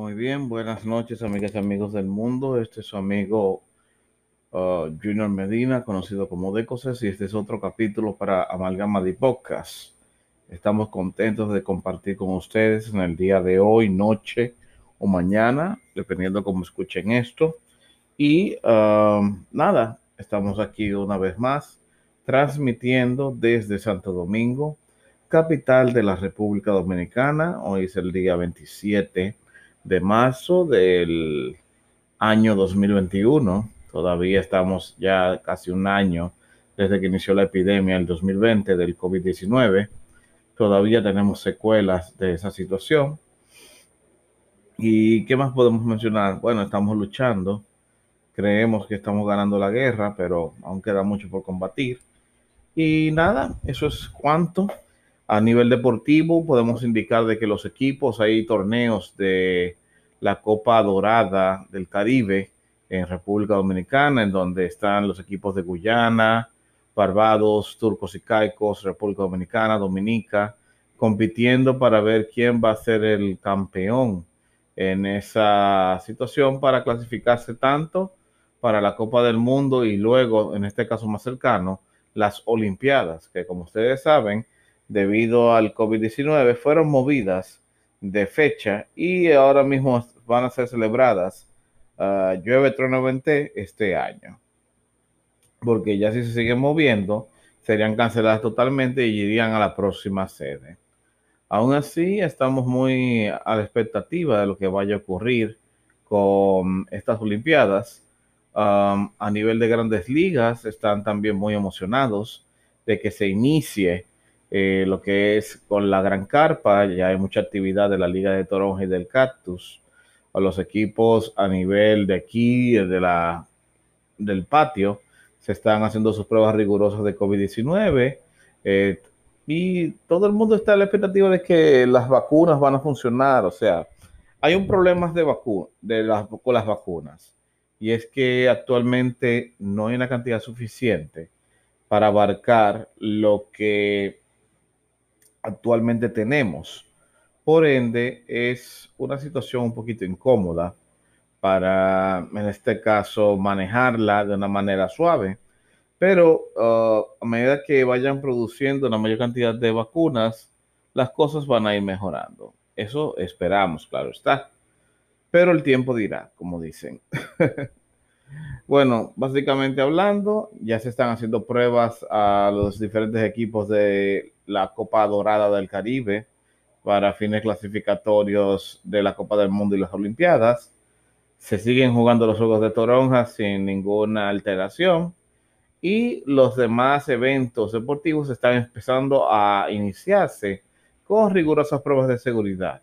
Muy bien, buenas noches, amigas y amigos del mundo. Este es su amigo uh, Junior Medina, conocido como Decoses, y este es otro capítulo para Amalgama de Podcast. Estamos contentos de compartir con ustedes en el día de hoy, noche o mañana, dependiendo cómo escuchen esto. Y um, nada, estamos aquí una vez más, transmitiendo desde Santo Domingo, capital de la República Dominicana. Hoy es el día 27 de marzo del año 2021. Todavía estamos ya casi un año desde que inició la epidemia el 2020 del COVID-19. Todavía tenemos secuelas de esa situación. ¿Y qué más podemos mencionar? Bueno, estamos luchando. Creemos que estamos ganando la guerra, pero aún queda mucho por combatir. Y nada, eso es cuanto. A nivel deportivo, podemos indicar de que los equipos, hay torneos de la Copa Dorada del Caribe en República Dominicana, en donde están los equipos de Guyana, Barbados, Turcos y Caicos, República Dominicana, Dominica, compitiendo para ver quién va a ser el campeón en esa situación para clasificarse tanto para la Copa del Mundo y luego, en este caso más cercano, las Olimpiadas, que como ustedes saben, debido al COVID-19 fueron movidas de fecha y ahora mismo van a ser celebradas uh, llueve trono este año. Porque ya si se siguen moviendo, serían canceladas totalmente y irían a la próxima sede. Aún así, estamos muy a la expectativa de lo que vaya a ocurrir con estas Olimpiadas. A nivel de grandes ligas, están también muy emocionados de que se inicie eh, lo que es con la Gran Carpa, ya hay mucha actividad de la Liga de Toronja y del Cactus. A los equipos a nivel de aquí, de la, del patio, se están haciendo sus pruebas rigurosas de COVID-19. Eh, y todo el mundo está a la expectativa de que las vacunas van a funcionar. O sea, hay un problema de, vacu de las, con las vacunas. Y es que actualmente no hay una cantidad suficiente para abarcar lo que actualmente tenemos. Por ende, es una situación un poquito incómoda para, en este caso, manejarla de una manera suave. Pero uh, a medida que vayan produciendo una mayor cantidad de vacunas, las cosas van a ir mejorando. Eso esperamos, claro está. Pero el tiempo dirá, como dicen. Bueno, básicamente hablando, ya se están haciendo pruebas a los diferentes equipos de la Copa Dorada del Caribe para fines clasificatorios de la Copa del Mundo y las Olimpiadas. Se siguen jugando los Juegos de Toronja sin ninguna alteración y los demás eventos deportivos están empezando a iniciarse con rigurosas pruebas de seguridad.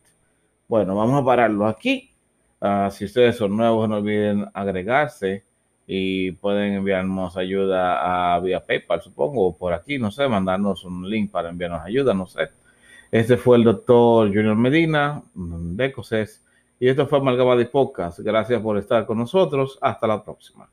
Bueno, vamos a pararlo aquí. Uh, si ustedes son nuevos, no olviden agregarse y pueden enviarnos ayuda a vía PayPal, supongo, o por aquí, no sé, mandarnos un link para enviarnos ayuda, no sé. Este fue el doctor Junior Medina de COSES y esto fue Amalgama de Podcast. Gracias por estar con nosotros. Hasta la próxima.